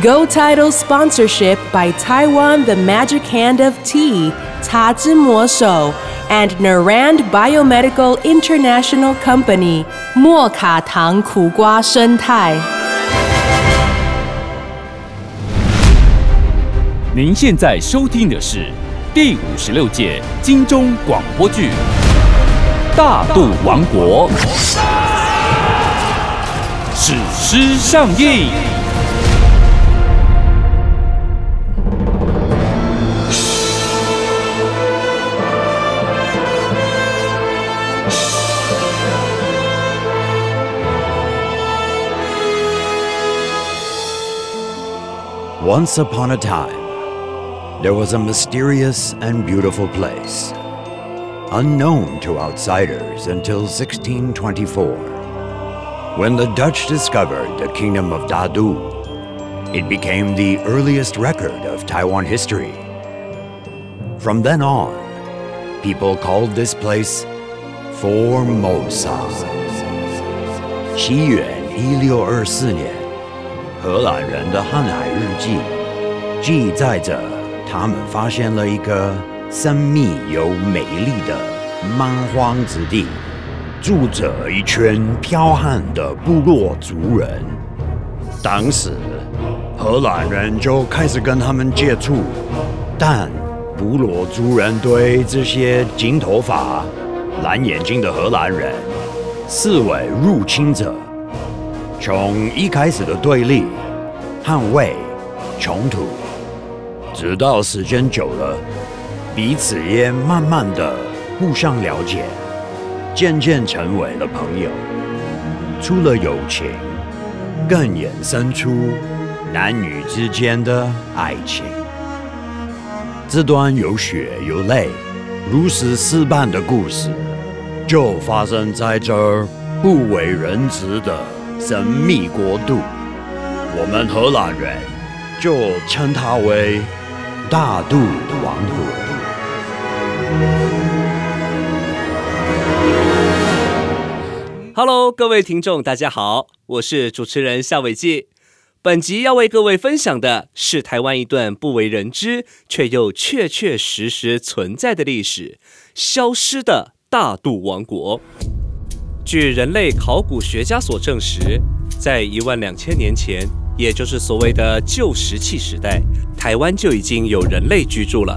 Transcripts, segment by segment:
Go Title sponsorship by Taiwan The Magic Hand of Tea, Ta Zhi Mo Shou, and Narand Biomedical International Company, 莫卡糖苦瓜生态。您现在收听的是第五十六届金钟广播剧《大肚王国》，史诗上映。Once upon a time, there was a mysterious and beautiful place, unknown to outsiders until 1624. When the Dutch discovered the kingdom of Dadu, it became the earliest record of Taiwan history. From then on, people called this place Formosa. 西元一六二四年， 荷兰人的航海日记记载着他们发现了一个神秘又美丽的蛮荒之地，住着一群剽悍的部落族人。当时，荷兰人就开始跟他们接触，但部落族人对这些金头发、蓝眼睛的荷兰人视为入侵者。从一开始的对立、捍卫、冲突，直到时间久了，彼此也慢慢的互相了解，渐渐成为了朋友。除了友情，更衍生出男女之间的爱情。这段有血有泪、如实似般的故事，就发生在这儿不为人知的神秘国度。我们荷兰人就称它为大肚王国。Hello，各位听众，大家好，我是主持人夏伟记。本集要为各位分享的是台湾一段不为人知却又确确实实存在的历史——消失的大肚王国。据人类考古学家所证实，在一万两千年前，也就是所谓的旧石器时代，台湾就已经有人类居住了。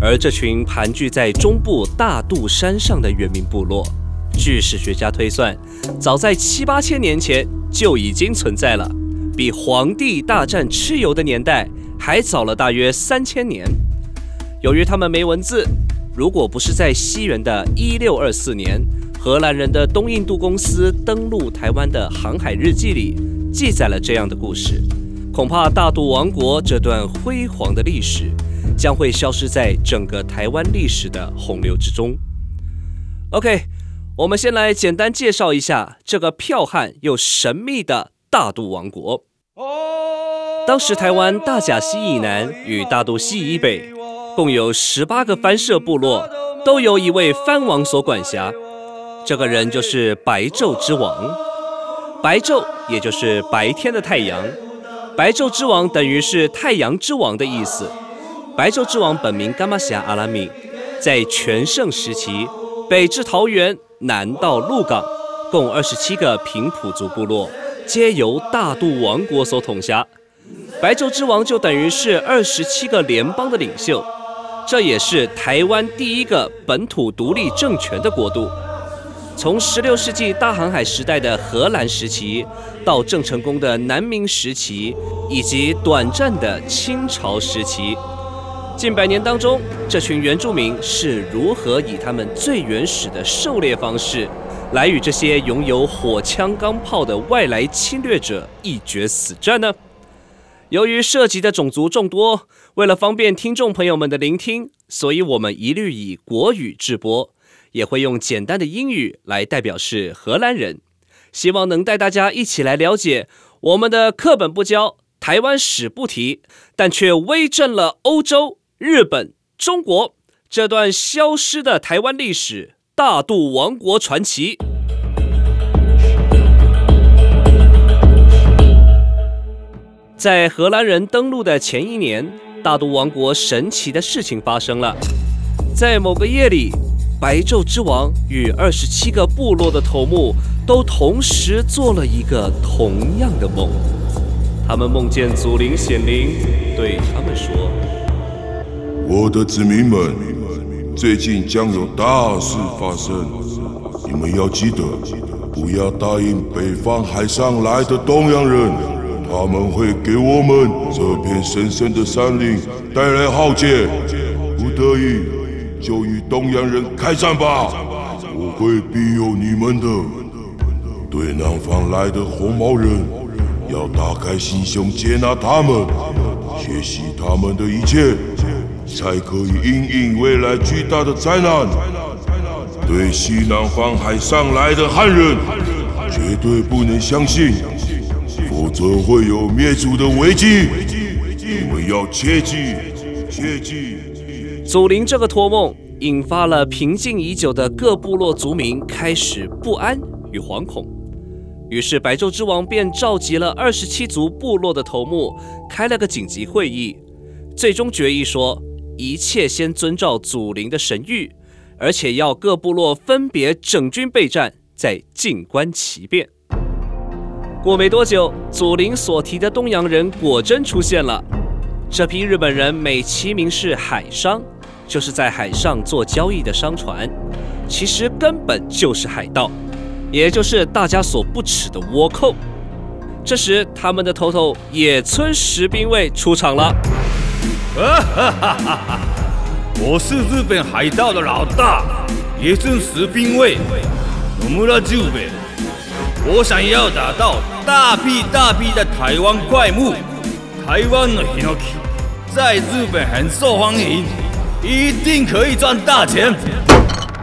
而这群盘踞在中部大肚山上的原民部落，据史学家推算，早在七八千年前就已经存在了，比黄帝大战蚩尤的年代还早了大约三千年。由于他们没文字，如果不是在西元的一六二四年，荷兰人的东印度公司登陆台湾的航海日记里记载了这样的故事，恐怕大肚王国这段辉煌的历史将会消失在整个台湾历史的洪流之中。OK，我们先来简单介绍一下这个剽悍又神秘的大肚王国。当时台湾大甲溪以南与大肚溪以北，共有十八个藩社部落，都由一位藩王所管辖。这个人就是白昼之王。白昼也就是白天的太阳，白昼之王等于是太阳之王的意思。白昼之王本名伽马霞阿拉米，在全盛时期，北至桃园，南到鹿港，共二十七个平埔族部落，皆由大肚王国所统辖。白昼之王就等于是二十七个联邦的领袖，这也是台湾第一个本土独立政权的国度。从16世纪大航海时代的荷兰时期，到郑成功的南明时期，以及短暂的清朝时期，近百年当中，这群原住民是如何以他们最原始的狩猎方式，来与这些拥有火枪钢炮的外来侵略者一决死战呢？由于涉及的种族众多，为了方便听众朋友们的聆听，所以我们一律以国语制播，也会用简单的英语来代表是荷兰人，希望能带大家一起来了解我们的课本不教，台湾史不提，但却威震了欧洲、日本、中国这段消失的台湾历史——大肚王国传奇。在荷兰人登陆的前一年，大肚王国神奇的事情发生了。在某个夜里，白昼之王与二十七个部落的头目都同时做了一个同样的梦。他们梦见祖灵显灵，对他们说：“我的子民们，最近将有大事发生，你们要记得，不要答应北方海上来的东洋人。”他们会给我们这片神圣的山林带来浩劫，不得已就与东洋人开战吧！我会庇佑你们的。对南方来的红毛人，要打开心胸接纳他们，学习他们的一切，才可以应应未来巨大的灾难。对西南方海上来的汉人，绝对不能相信。否则会有灭族的危机，你们要切记，切记。祖灵这个托梦，引发了平静已久的各部落族民开始不安与惶恐。于是白昼之王便召集了二十七族部落的头目，开了个紧急会议，最终决议说，一切先遵照祖灵的神谕，而且要各部落分别整军备战，再静观其变。过没多久，祖灵所提的东洋人果真出现了。这批日本人美其名是海商，就是在海上做交易的商船，其实根本就是海盗，也就是大家所不齿的倭寇。这时，他们的头头野村石兵卫出场了。我是日本海盗的老大，野村石兵卫，野村久兵。我想要打到大批大批的台湾怪木，台湾的桧木在日本很受欢迎，一定可以赚大钱。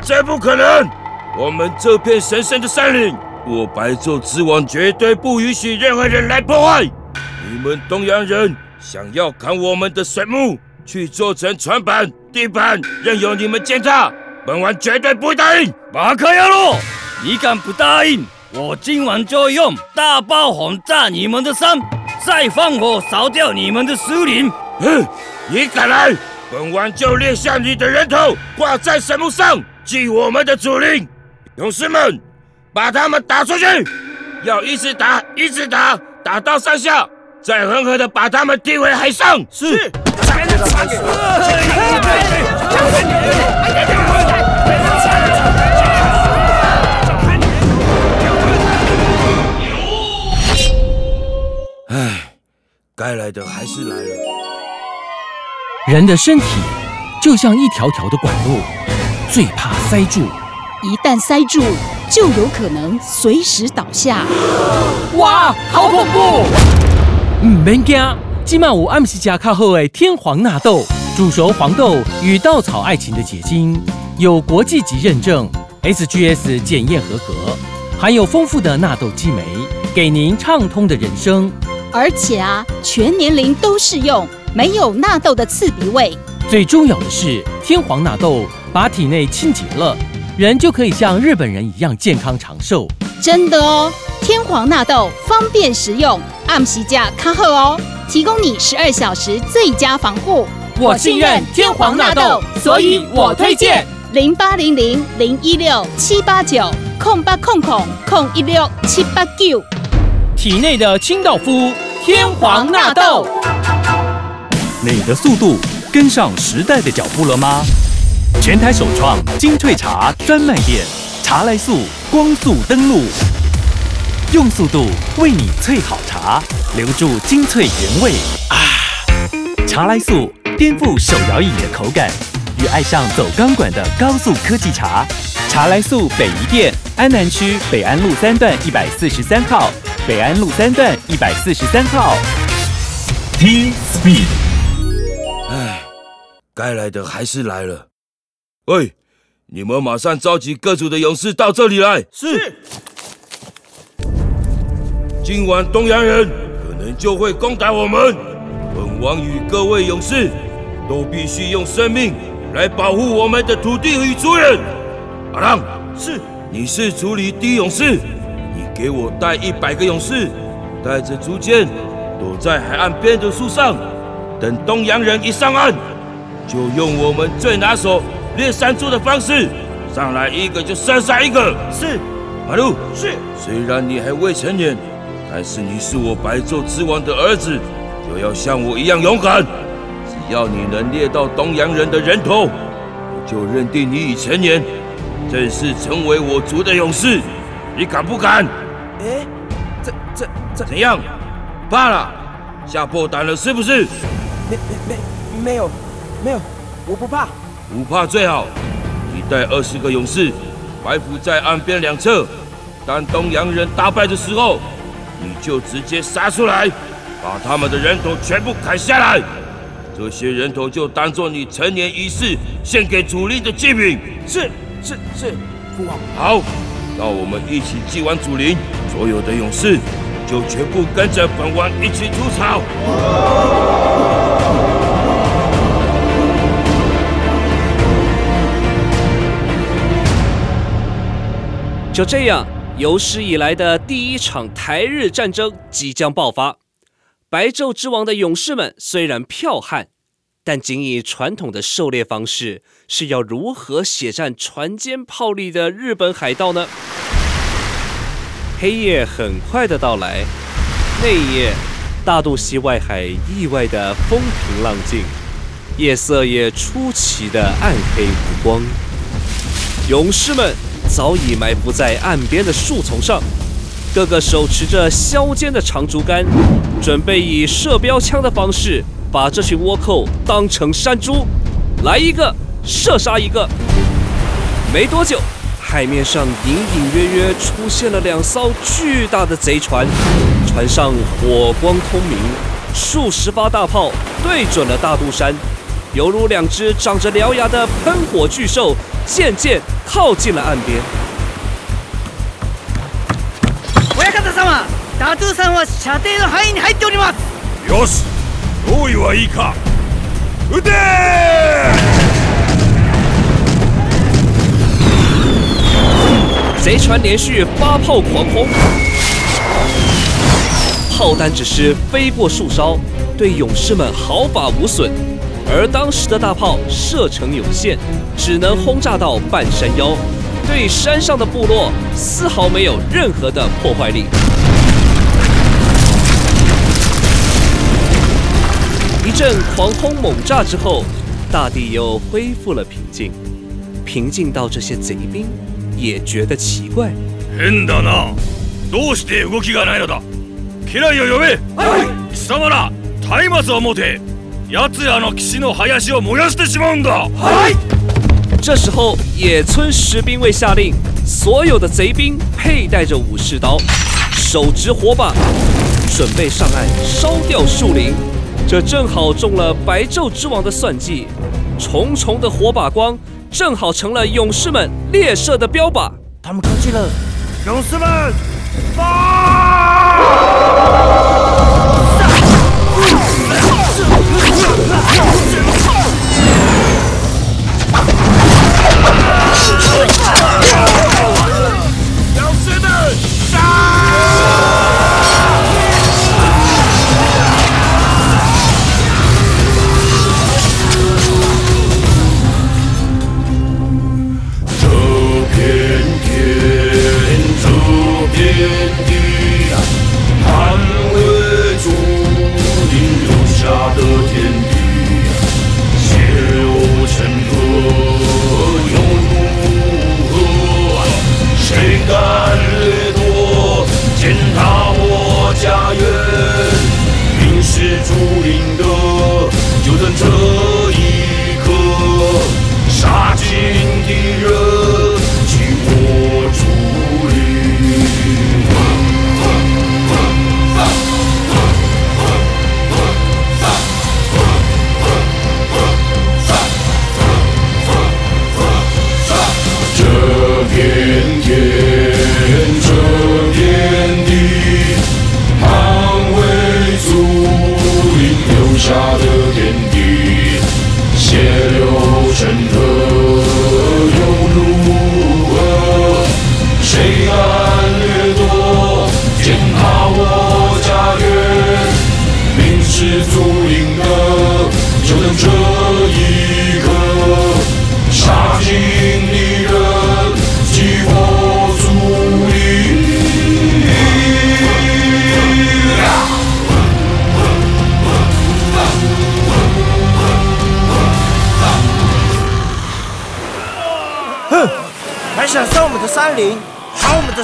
这不可能！我们这片神圣的山林，我白昼之王绝对不允许任何人来破坏。你们东洋人想要砍我们的水木去做成船板、地板，任由你们践踏，本王绝对不会答应。马克亚洛，你敢不答应？我今晚就用大炮轰炸你们的山，再放火烧掉你们的树林。哼！你敢来，本王就裂下你的人头，挂在神木上，祭我们的祖灵。勇士们，把他们打出去！要一直打，一直打，打到上下，再狠狠的把他们踢回海上。是。该来的还是来了。人的身体就像一条条的管路，最怕塞住。一旦塞住，就有可能随时倒下。哇，好恐怖！唔免惊，今晚有暗时加卡好诶天皇纳豆，煮熟黄豆与稻草爱情的结晶，有国际级认证，SGS 检验合格，含有丰富的纳豆激酶，给您畅通的人生。而且啊，全年龄都适用，没有纳豆的刺鼻味。最重要的是，天皇纳豆把体内清洁了，人就可以像日本人一样健康长寿。真的哦，天皇纳豆方便实用，按时价卡贺哦，提供你十二小时最佳防护。我信任天皇纳豆，所以我推荐零八零零零一六七八九空八空空空一六七八九。体内的清道夫天皇纳豆，你的速度跟上时代的脚步了吗？全台首创精粹茶专卖店，茶来速光速登录，用速度为你萃好茶，留住精粹原味啊！茶来速颠覆手摇饮的口感，与爱上走钢管的高速科技茶。茶来速北宜店，安南区北安路三段一百四十三号。北安路三段一百四十三号。T Speed。唉，该来的还是来了。喂，你们马上召集各族的勇士到这里来。是。今晚东洋人可能就会攻打我们，本王与各位勇士都必须用生命来保护我们的土地与族人。阿浪，是，你是族里第一勇士，你给我带一百个勇士，带着竹剑，躲在海岸边的树上，等东洋人一上岸，就用我们最拿手猎山猪的方式，上来一个就射杀一个。是，马路是，虽然你还未成年。但是你是我白昼之王的儿子，就要像我一样勇敢。只要你能猎到东洋人的人头，我就认定你已成年，正式成为我族的勇士。你敢不敢？哎，这这这怎样？怕了？吓破胆了是不是？没没没没有没有，我不怕。不怕最好。你带二十个勇士埋伏在岸边两侧，当东洋人大败的时候。你就直接杀出来，把他们的人头全部砍下来，这些人头就当做你成年仪式献给主力的祭品。是是是，父王。好，那我们一起祭完祖灵，所有的勇士就全部跟着本王一起出草。就这样。有史以来的第一场台日战争即将爆发。白昼之王的勇士们虽然剽悍，但仅以传统的狩猎方式，是要如何血战船坚炮利的日本海盗呢？黑夜很快的到来，那一夜，大肚溪外海意外的风平浪静，夜色也出奇的暗黑无光，勇士们。早已埋伏在岸边的树丛上，个个手持着削尖的长竹竿，准备以射标枪的方式把这群倭寇当成山猪，来一个射杀一个。没多久，海面上隐隐约约出现了两艘巨大的贼船，船上火光通明，数十发大炮对准了大肚山，犹如两只长着獠牙的喷火巨兽。渐渐靠近了岸边。親方様、ダトゥさんは射程の範囲に入っております。よし、用意はいいか。撃て贼船连续发炮狂轰，炮弹只是飞过树梢，对勇士们毫发无损。 而当时的大炮射程有限，只能轰炸到半山腰，对山上的部落丝毫没有任何的破坏力。一阵狂轰猛炸之后，大地又恢复了平静，平静到这些贼兵也觉得奇怪。変だな。どうして動きがないのだ。家来を呼べ。貴様ら、松明を持て。 奴らの騎士の林を燃やしてしまうんだ。这时候，野村士兵卫下令，所有的贼兵佩戴着武士刀，手执火把，准备上岸烧掉树林。这正好中了白昼之王的算计，重重的火把光正好成了勇士们猎射的标靶。他们靠近了，勇士们，发！ Ah!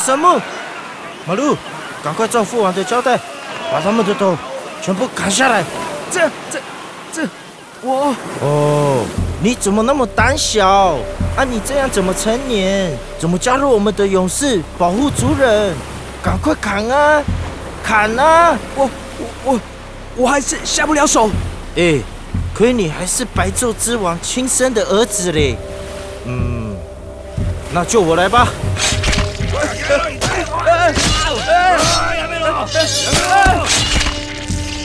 神木？马路，赶快照父王的交代，把他们的头全部砍下来。这、这、这，我……哦，你怎么那么胆小？啊，你这样怎么成年？怎么加入我们的勇士，保护族人？赶快砍啊！砍啊！我、我、我，我还是下不了手。哎，亏你还是白昼之王亲生的儿子嘞。嗯，那就我来吧。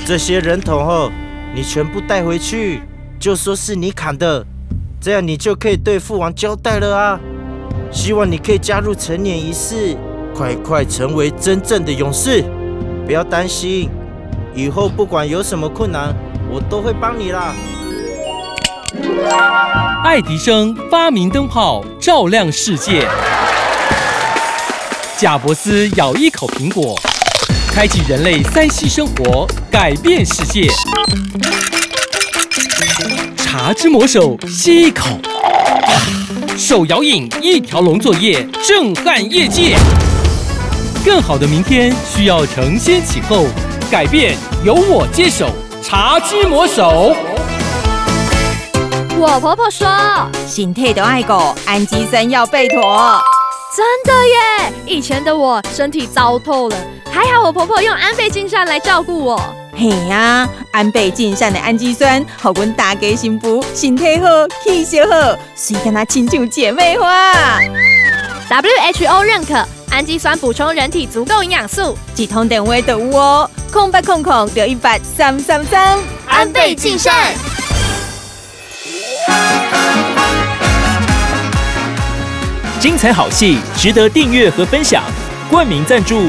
这些人头后，你全部带回去，就说是你砍的，这样你就可以对父王交代了啊！希望你可以加入成年仪式，快快成为真正的勇士。不要担心，以后不管有什么困难，我都会帮你啦。爱迪生发明灯泡，照亮世界。贾伯斯咬一口苹果，开启人类三 C 生活，改变世界。茶之魔手吸一口，手摇饮一条龙作业，震撼业界。更好的明天需要承先启后，改变由我接手。茶之魔手。我婆婆说，心态都爱狗，氨基酸要备妥。真的耶！以前的我身体糟透了，还好我婆婆用安倍晋善来照顾我。嘿呀，安倍晋善的氨基酸，好阮大家幸福，身体好，气色好，水跟他亲像姐妹花。WHO 认可氨基酸补充人体足够营养素，几通电话就有哦，空八空空六一八三三三，安倍晋善。精彩好戏值得订阅和分享，冠名赞助、